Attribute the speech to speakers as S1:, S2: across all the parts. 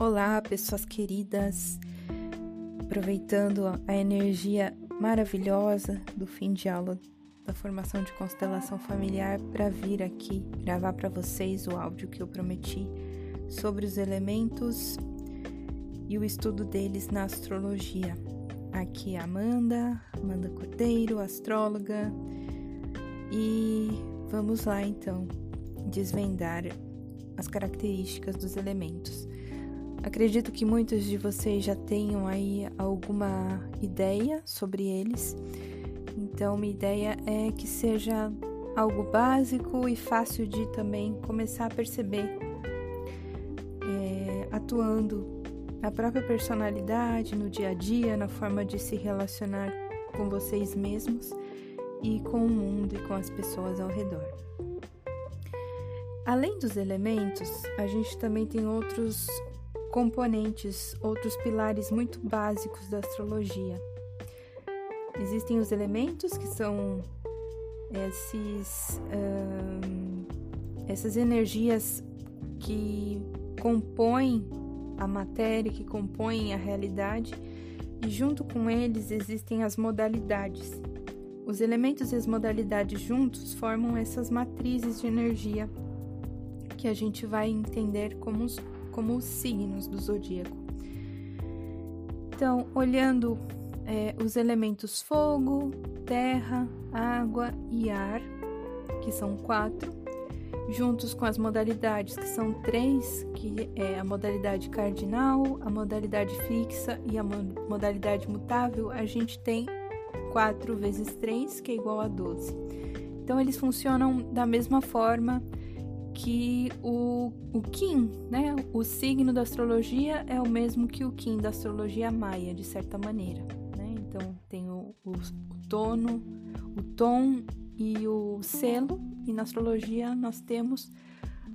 S1: Olá, pessoas queridas. Aproveitando a energia maravilhosa do fim de aula da formação de constelação familiar para vir aqui gravar para vocês o áudio que eu prometi sobre os elementos e o estudo deles na astrologia. Aqui é Amanda, Amanda Cordeiro, astróloga. E vamos lá então desvendar as características dos elementos. Acredito que muitos de vocês já tenham aí alguma ideia sobre eles. Então, minha ideia é que seja algo básico e fácil de também começar a perceber, é, atuando na própria personalidade, no dia a dia, na forma de se relacionar com vocês mesmos e com o mundo e com as pessoas ao redor. Além dos elementos, a gente também tem outros componentes, outros pilares muito básicos da astrologia. Existem os elementos que são esses, essas energias que compõem a matéria, que compõem a realidade, e junto com eles existem as modalidades. Os elementos e as modalidades juntos formam essas matrizes de energia que a gente vai entender como os como os signos do zodíaco. Então, olhando é, os elementos fogo, terra, água e ar, que são quatro, juntos com as modalidades, que são três, que é a modalidade cardinal, a modalidade fixa e a modalidade mutável, a gente tem 4 vezes 3, que é igual a 12. Então, eles funcionam da mesma forma que o, o Kim, né, o signo da astrologia é o mesmo que o Kim da astrologia maia, de certa maneira. Né? Então tem o, o, o tono, o tom e o selo, e na astrologia nós temos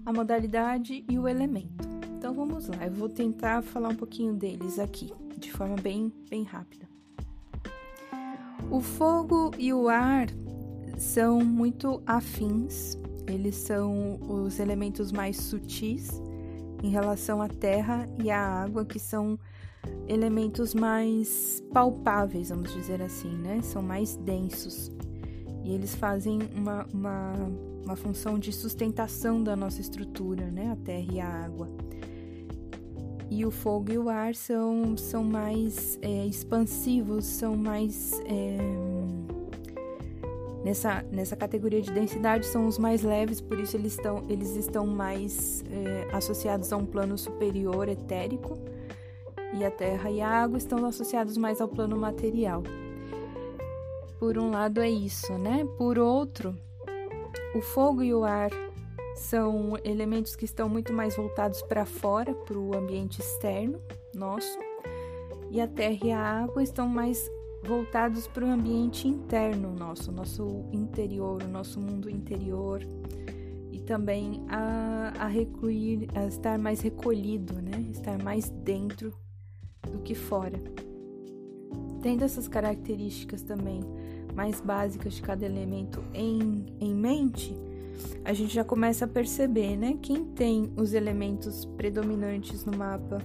S1: a modalidade e o elemento. Então vamos lá, eu vou tentar falar um pouquinho deles aqui, de forma bem, bem rápida. O fogo e o ar são muito afins eles são os elementos mais sutis em relação à terra e à água, que são elementos mais palpáveis, vamos dizer assim, né? São mais densos. E eles fazem uma, uma, uma função de sustentação da nossa estrutura, né? A terra e a água. E o fogo e o ar são, são mais é, expansivos, são mais. É, nessa, nessa categoria de densidade são os mais leves, por isso eles estão, eles estão mais é, associados a um plano superior etérico, e a terra e a água estão associados mais ao plano material. Por um lado é isso, né? Por outro, o fogo e o ar são elementos que estão muito mais voltados para fora, para o ambiente externo nosso, e a terra e a água estão mais voltados para o ambiente interno nosso, nosso interior, o nosso mundo interior e também a, a recluir, a estar mais recolhido, né? Estar mais dentro do que fora. Tendo essas características também mais básicas de cada elemento em, em mente, a gente já começa a perceber, né? Quem tem os elementos predominantes no mapa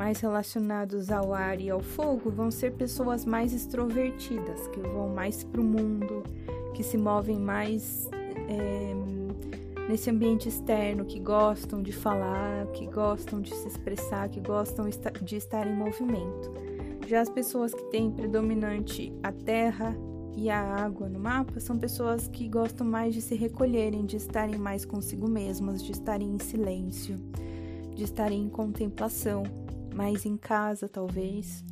S1: mais relacionados ao ar e ao fogo vão ser pessoas mais extrovertidas, que vão mais para o mundo, que se movem mais é, nesse ambiente externo, que gostam de falar, que gostam de se expressar, que gostam de estar em movimento. Já as pessoas que têm predominante a terra e a água no mapa são pessoas que gostam mais de se recolherem, de estarem mais consigo mesmas, de estarem em silêncio, de estarem em contemplação mais em casa, talvez,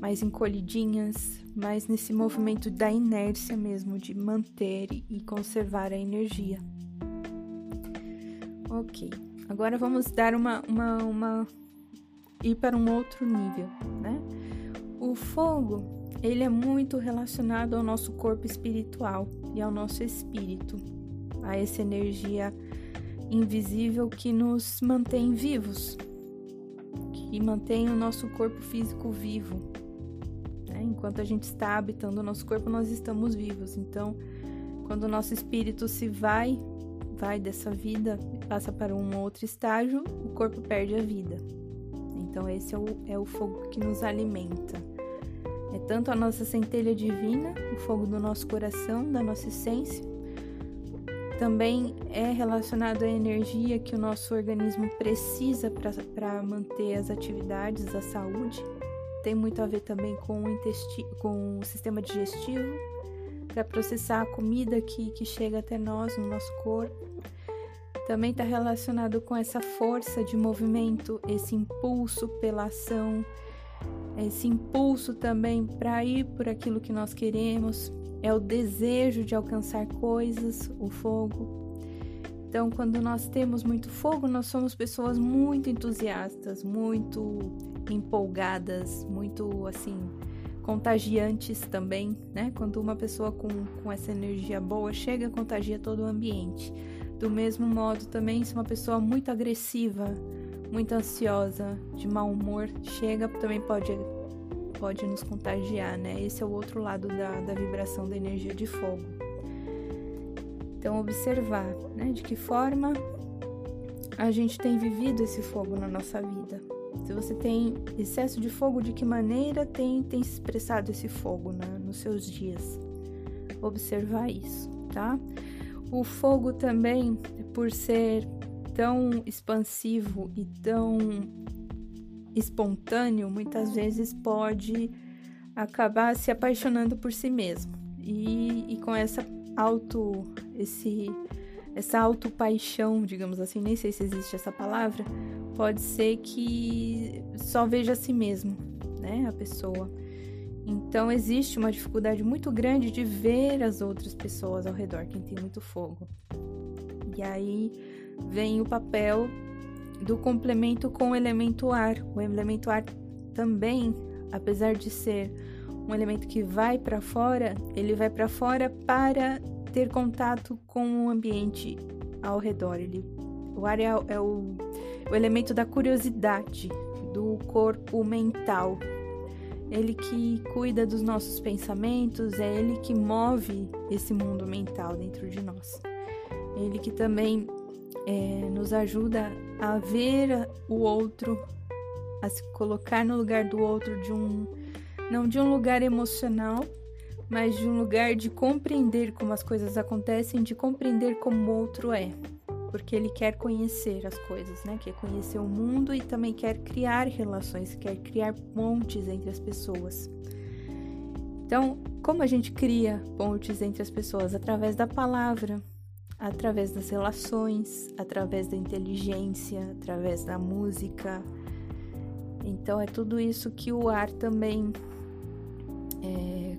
S1: mais encolhidinhas, mais nesse movimento da inércia mesmo, de manter e conservar a energia. Ok, agora vamos dar uma, uma, uma ir para um outro nível, né? O fogo, ele é muito relacionado ao nosso corpo espiritual e ao nosso espírito, a essa energia invisível que nos mantém vivos, e mantém o nosso corpo físico vivo. Né? Enquanto a gente está habitando o nosso corpo, nós estamos vivos. Então, quando o nosso espírito se vai, vai dessa vida, passa para um outro estágio, o corpo perde a vida. Então, esse é o, é o fogo que nos alimenta. É tanto a nossa centelha divina, o fogo do nosso coração, da nossa essência, também é relacionado à energia que o nosso organismo precisa para manter as atividades, a saúde. Tem muito a ver também com o, com o sistema digestivo, para processar a comida que, que chega até nós, no nosso corpo. Também está relacionado com essa força de movimento, esse impulso pela ação, esse impulso também para ir por aquilo que nós queremos, é o desejo de alcançar coisas, o fogo. Então, quando nós temos muito fogo, nós somos pessoas muito entusiastas, muito empolgadas, muito assim, contagiantes também, né? Quando uma pessoa com, com essa energia boa chega, contagia todo o ambiente. Do mesmo modo, também, se uma pessoa muito agressiva, muito ansiosa, de mau humor, chega, também pode, pode nos contagiar, né? Esse é o outro lado da, da vibração da energia de fogo. Então, observar, né? De que forma a gente tem vivido esse fogo na nossa vida. Se você tem excesso de fogo, de que maneira tem, tem expressado esse fogo né, nos seus dias? Observar isso, tá? O fogo também, por ser tão expansivo e tão espontâneo, muitas vezes pode acabar se apaixonando por si mesmo. E, e com essa auto, esse, essa autopaixão, digamos assim, nem sei se existe essa palavra, pode ser que só veja a si mesmo, né, a pessoa. Então existe uma dificuldade muito grande de ver as outras pessoas ao redor, quem tem muito fogo. E aí vem o papel do complemento com o elemento ar. O elemento ar também, apesar de ser um elemento que vai para fora, ele vai para fora para ter contato com o ambiente ao redor. Ele, o ar é, é o, o elemento da curiosidade, do corpo mental. Ele que cuida dos nossos pensamentos, é ele que move esse mundo mental dentro de nós. Ele que também é, nos ajuda a ver o outro, a se colocar no lugar do outro de um não de um lugar emocional, mas de um lugar de compreender como as coisas acontecem, de compreender como o outro é, porque ele quer conhecer as coisas, né? Quer conhecer o mundo e também quer criar relações, quer criar pontes entre as pessoas. Então, como a gente cria pontes entre as pessoas através da palavra, através das relações, através da inteligência, através da música. Então é tudo isso que o ar também é,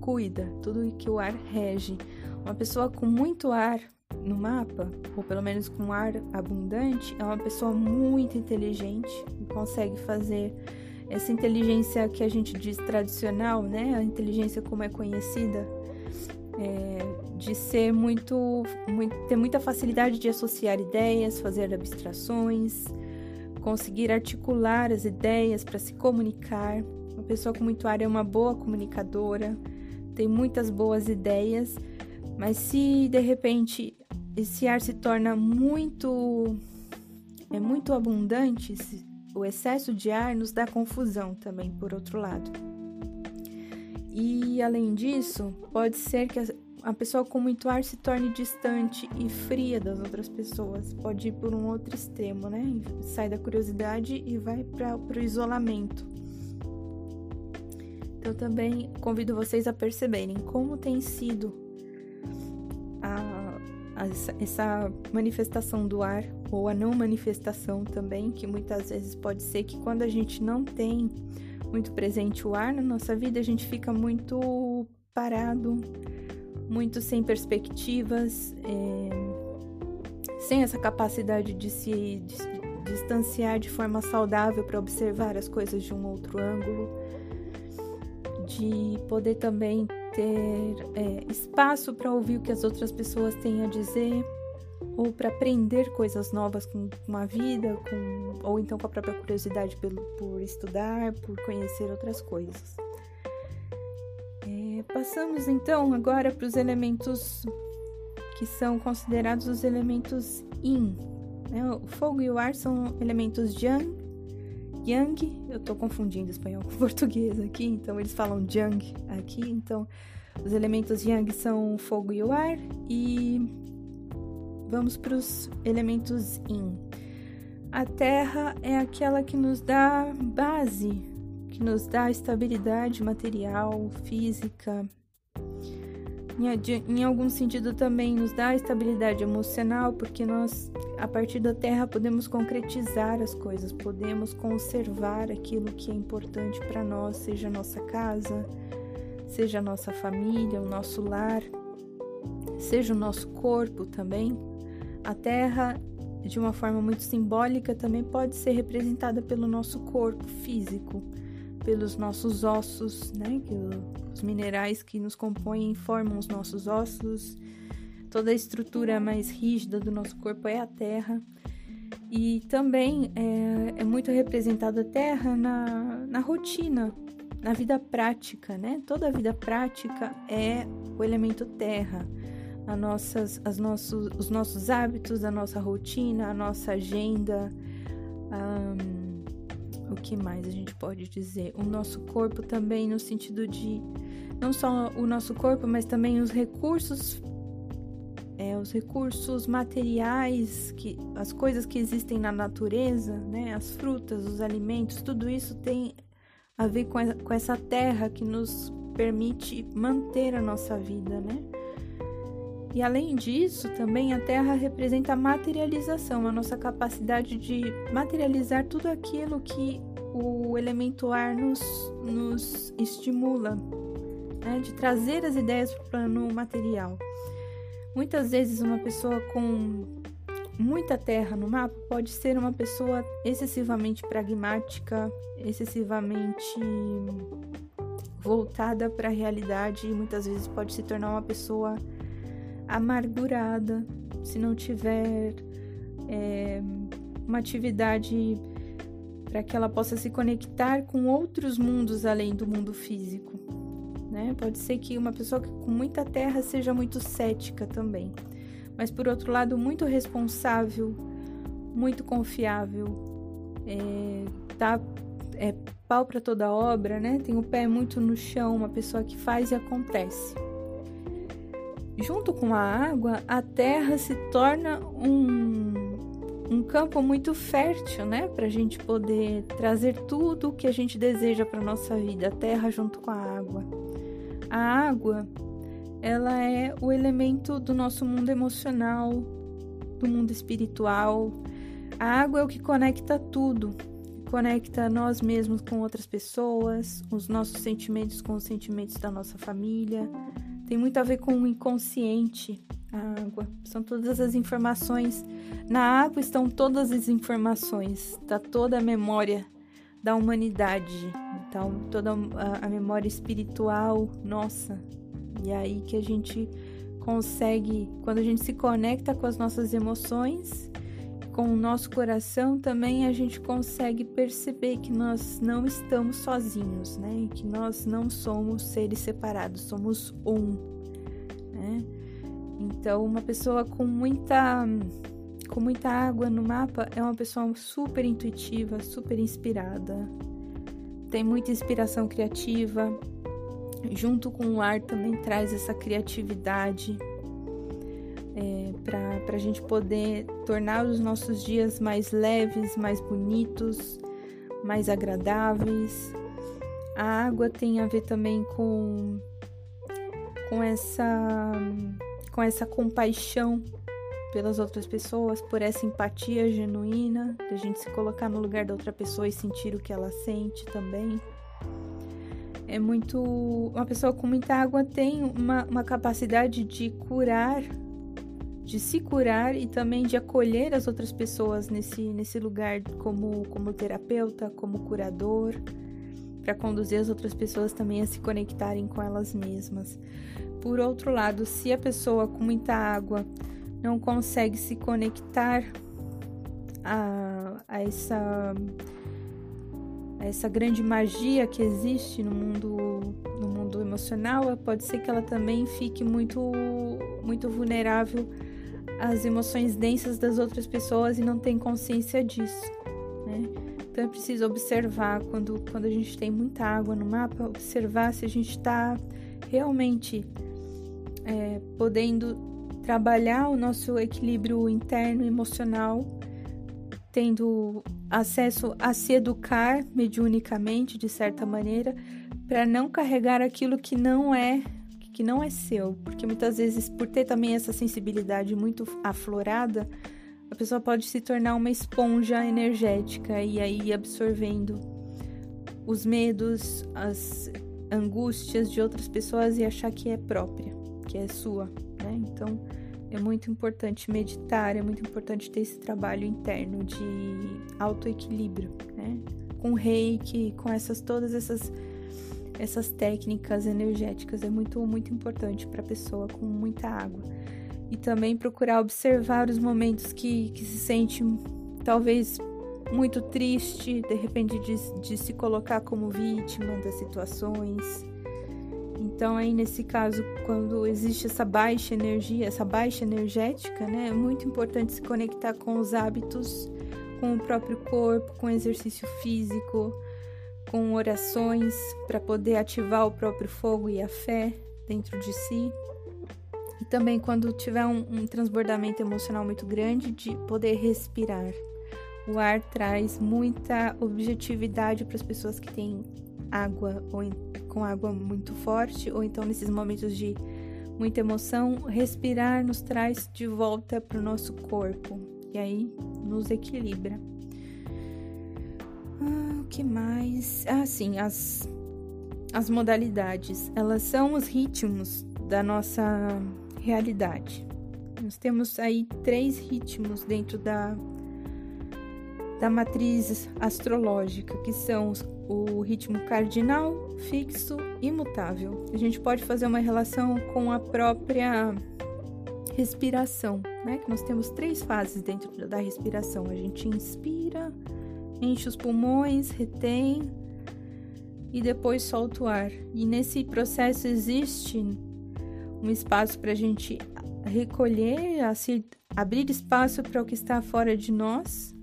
S1: cuida, tudo que o ar rege. Uma pessoa com muito ar no mapa, ou pelo menos com ar abundante, é uma pessoa muito inteligente e consegue fazer essa inteligência que a gente diz tradicional, né? A inteligência como é conhecida, é, de ser muito, muito, ter muita facilidade de associar ideias, fazer abstrações, conseguir articular as ideias para se comunicar. Uma pessoa com muito ar é uma boa comunicadora, tem muitas boas ideias, mas se de repente esse ar se torna muito é muito abundante, o excesso de ar nos dá confusão também, por outro lado. E além disso, pode ser que a pessoa com muito ar se torne distante e fria das outras pessoas. Pode ir por um outro extremo, né? Sai da curiosidade e vai para o isolamento. Então também convido vocês a perceberem como tem sido a, a, essa manifestação do ar ou a não manifestação também, que muitas vezes pode ser que quando a gente não tem muito presente o ar na nossa vida, a gente fica muito parado, muito sem perspectivas, é, sem essa capacidade de se de, distanciar de forma saudável para observar as coisas de um outro ângulo, de poder também ter é, espaço para ouvir o que as outras pessoas têm a dizer ou para aprender coisas novas com, com a vida, com, ou então com a própria curiosidade pelo, por estudar, por conhecer outras coisas. Passamos então agora para os elementos que são considerados os elementos Yin. Né? O fogo e o ar são elementos Yang yang. Eu tô confundindo espanhol com português aqui, então eles falam yang aqui. Então, os elementos yang são fogo e o ar. E vamos para os elementos yin. A terra é aquela que nos dá base, que nos dá estabilidade material, física. Em, algum sentido também nos dá estabilidade emocional, porque nós, a partir da terra, podemos concretizar as coisas, podemos conservar aquilo que é importante para nós, seja a nossa casa, seja a nossa família, o nosso lar, seja o nosso corpo também. A terra de uma forma muito simbólica, também pode ser representada pelo nosso corpo físico, pelos nossos ossos, né? Que os minerais que nos compõem formam os nossos ossos. Toda a estrutura mais rígida do nosso corpo é a terra. E também é, é muito representada a terra na, na rotina, na vida prática, né? Toda a vida prática é o elemento terra a nossas, as nossos, os nossos hábitos, a nossa rotina, a nossa agenda. Um, o que mais a gente pode dizer? O nosso corpo também, no sentido de não só o nosso corpo, mas também os recursos, é, os recursos materiais, que, as coisas que existem na natureza, né? as frutas, os alimentos, tudo isso tem a ver com, essa terra que nos permite manter a nossa vida, né? E além disso, também a Terra representa a materialização, a nossa capacidade de materializar tudo aquilo que o elemento ar nos, nos estimula, né? de trazer as ideias para o plano material. Muitas vezes, uma pessoa com muita terra no mapa pode ser uma pessoa excessivamente pragmática, excessivamente voltada para a realidade e muitas vezes pode se tornar uma pessoa amargurada, se não tiver é, uma atividade para que ela possa se conectar com outros mundos além do mundo físico. Né? Pode ser que uma pessoa com muita terra seja muito cética também, mas por outro lado, muito responsável, muito confiável, é, tá, é pau para toda obra, né? Tem o pé muito no chão, uma pessoa que faz e acontece. Junto com a água, a terra se torna um, um campo muito fértil, né? Para a gente poder trazer tudo o que a gente deseja para nossa vida. A terra junto com a água. A água, ela é o elemento do nosso mundo emocional, do mundo espiritual. A água é o que conecta tudo. Conecta nós mesmos com outras pessoas, os nossos sentimentos com os sentimentos da nossa família tem muito a ver com o inconsciente, a água. São todas as informações. Na água estão todas as informações, está toda a memória da humanidade. Então, toda a, a memória espiritual nossa. E é aí que a gente consegue, quando a gente se conecta com as nossas emoções, com o nosso coração, também a gente consegue perceber que nós não estamos sozinhos, né? Que nós não somos seres separados, somos um, né? Então, uma pessoa com muita com muita água no mapa é uma pessoa super intuitiva, super inspirada. Tem muita inspiração criativa. Junto com o ar também traz essa criatividade, é, para a gente poder tornar os nossos dias mais leves, mais bonitos, mais agradáveis. A água tem a ver também com, com, essa, com essa compaixão pelas outras pessoas, por essa empatia genuína, de a gente se colocar no lugar da outra pessoa e sentir o que ela sente também. É muito. Uma pessoa com muita água tem uma, uma capacidade de curar de se curar e também de acolher as outras pessoas nesse, nesse lugar como, como terapeuta, como curador, para conduzir as outras pessoas também a se conectarem com elas mesmas. Por outro lado, se a pessoa com muita água não consegue se conectar a, a essa essa grande magia que existe no mundo no mundo emocional, pode ser que ela também fique muito muito vulnerável as emoções densas das outras pessoas e não tem consciência disso, né? Então é preciso observar quando, quando a gente tem muita água no mapa, observar se a gente está realmente é, podendo trabalhar o nosso equilíbrio interno emocional, tendo acesso a se educar mediunicamente de certa maneira, para não carregar aquilo que não é que não é seu, porque muitas vezes por ter também essa sensibilidade muito aflorada, a pessoa pode se tornar uma esponja energética e aí absorvendo os medos, as angústias de outras pessoas e achar que é própria, que é sua, né? Então, é muito importante meditar, é muito importante ter esse trabalho interno de autoequilíbrio, né? Com reiki, com essas todas essas essas técnicas energéticas é muito muito importante para a pessoa com muita água. E também procurar observar os momentos que, que se sente talvez muito triste, de repente de, de se colocar como vítima das situações então, aí nesse caso, quando existe essa baixa energia, essa baixa energética, né, é muito importante se conectar com os hábitos, com o próprio corpo, com exercício físico, com orações para poder ativar o próprio fogo e a fé dentro de si. E também quando tiver um, um transbordamento emocional muito grande, de poder respirar. O ar traz muita objetividade para as pessoas que têm água ou com água muito forte, ou então nesses momentos de muita emoção, respirar nos traz de volta para o nosso corpo e aí nos equilibra. Ah, o que mais? Ah, sim, as, as modalidades. Elas são os ritmos da nossa realidade. Nós temos aí três ritmos dentro da, da matriz astrológica, que são o ritmo cardinal, fixo e mutável. A gente pode fazer uma relação com a própria respiração, né? Que nós temos três fases dentro da respiração. A gente inspira, enche os pulmões, retém e depois solta o ar. E nesse processo existe um espaço para a gente recolher, abrir espaço para o que está fora de nós.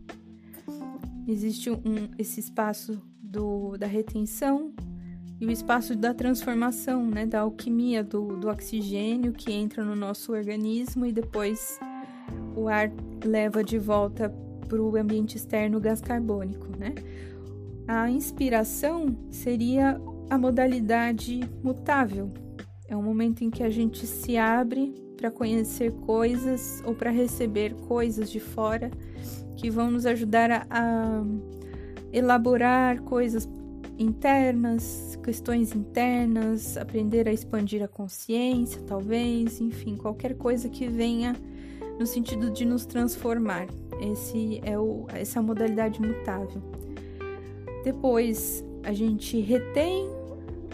S1: Existe um, esse espaço do, da retenção e o espaço da transformação, né, da alquimia do, do oxigênio que entra no nosso organismo e depois o ar leva de volta para o ambiente externo gás carbônico, né? A inspiração seria a modalidade mutável. É um momento em que a gente se abre para conhecer coisas ou para receber coisas de fora que vão nos ajudar a, a elaborar coisas internas, questões internas, aprender a expandir a consciência, talvez, enfim, qualquer coisa que venha no sentido de nos transformar. Esse é o, essa modalidade mutável. Depois a gente retém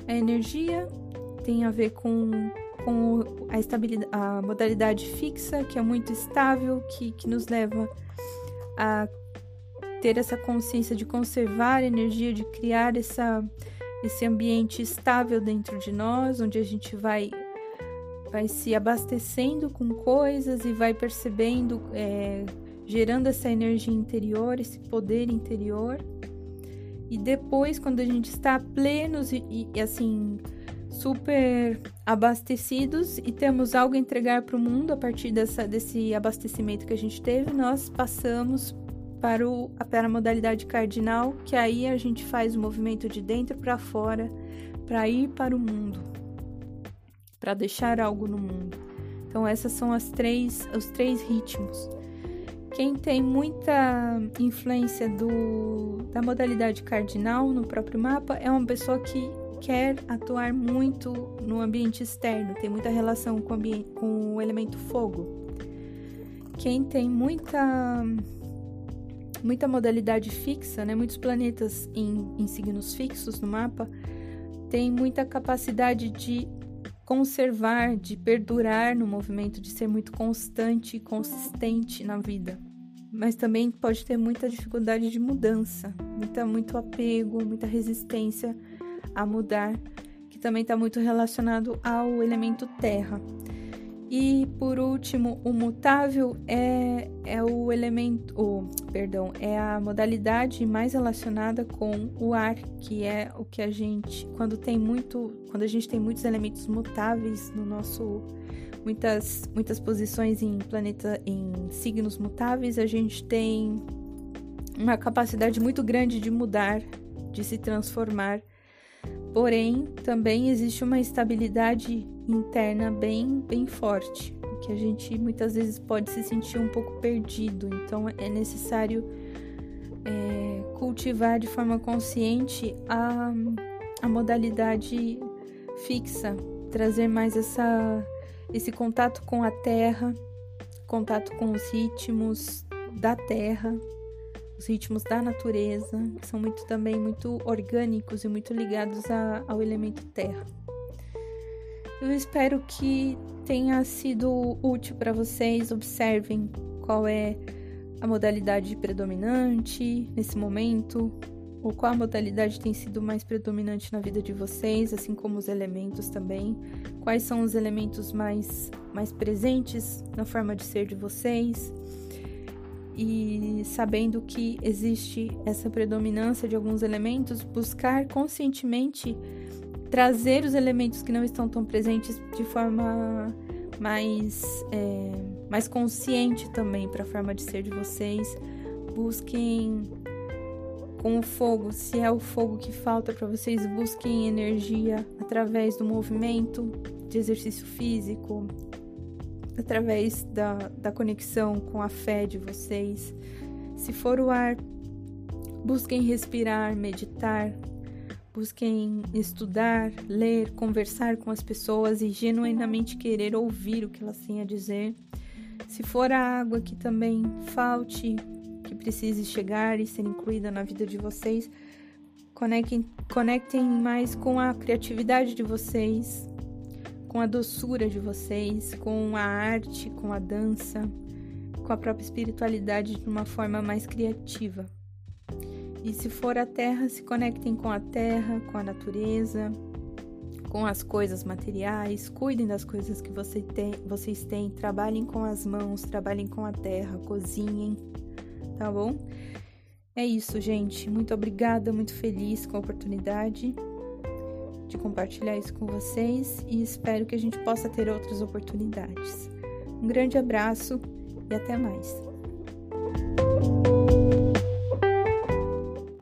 S1: a energia, tem a ver com, com a, estabilidade, a modalidade fixa, que é muito estável, que, que nos leva a ter essa consciência de conservar a energia, de criar essa, esse ambiente estável dentro de nós, onde a gente vai, vai se abastecendo com coisas e vai percebendo, é, gerando essa energia interior, esse poder interior. E depois, quando a gente está plenos e, e assim, super abastecidos e temos algo a entregar para o mundo a partir dessa, desse abastecimento que a gente teve, nós passamos para, o, para a modalidade cardinal, que aí a gente faz o movimento de dentro para fora, para ir para o mundo, para deixar algo no mundo. Então essas são as três, os três ritmos. Quem tem muita influência do, da modalidade cardinal no próprio mapa é uma pessoa que quer atuar muito no ambiente externo, tem muita relação com, com o elemento fogo. Quem tem muita muita modalidade fixa, né? Muitos planetas em, em signos fixos no mapa têm muita capacidade de conservar, de perdurar no movimento, de ser muito constante e consistente na vida. Mas também pode ter muita dificuldade de mudança, muita, muito apego, muita resistência a mudar, que também está muito relacionado ao elemento terra. E por último, o mutável é, é o elemento, o, perdão, é a modalidade mais relacionada com o ar, que é o que a gente, quando tem muito, quando a gente tem muitos elementos mutáveis no nosso muitas muitas posições em planeta em signos mutáveis, a gente tem uma capacidade muito grande de mudar, de se transformar. Porém, também existe uma estabilidade interna bem, bem forte, que a gente muitas vezes pode se sentir um pouco perdido. Então, é necessário é, cultivar de forma consciente a, a modalidade fixa, trazer mais essa, esse contato com a terra, contato com os ritmos da terra, os ritmos da natureza, que são muito também muito orgânicos e muito ligados a, ao elemento terra. Eu espero que tenha sido útil para vocês. Observem qual é a modalidade predominante nesse momento, qual a modalidade tem sido mais predominante na vida de vocês, assim como os elementos também. Quais são os elementos mais, mais presentes na forma de ser de vocês e sabendo que existe essa predominância de alguns elementos, buscar conscientemente trazer os elementos que não estão tão presentes de forma mais, é, mais consciente também para a forma de ser de vocês. Busquem com o fogo, se é o fogo que falta para vocês, busquem energia através do movimento, de exercício físico, através da, da conexão com a fé de vocês. Se for o ar, busquem respirar, meditar, busquem estudar, ler, conversar com as pessoas e genuinamente querer ouvir o que elas têm a dizer. Se for a água que também falte, precise chegar e ser incluída na vida de vocês, conectem, conectem mais com a criatividade de vocês, com a doçura de vocês, com a arte, com a dança, com a própria espiritualidade de uma forma mais criativa. E se for a terra, se conectem com a terra, com a natureza, com as coisas materiais, cuidem das coisas que você tem, vocês têm, trabalhem com as mãos, trabalhem com a terra, cozinhem, tá bom? É isso, gente. Muito obrigada, muito feliz com a oportunidade de compartilhar isso com vocês e espero que a gente possa ter outras oportunidades. Um grande abraço e até mais.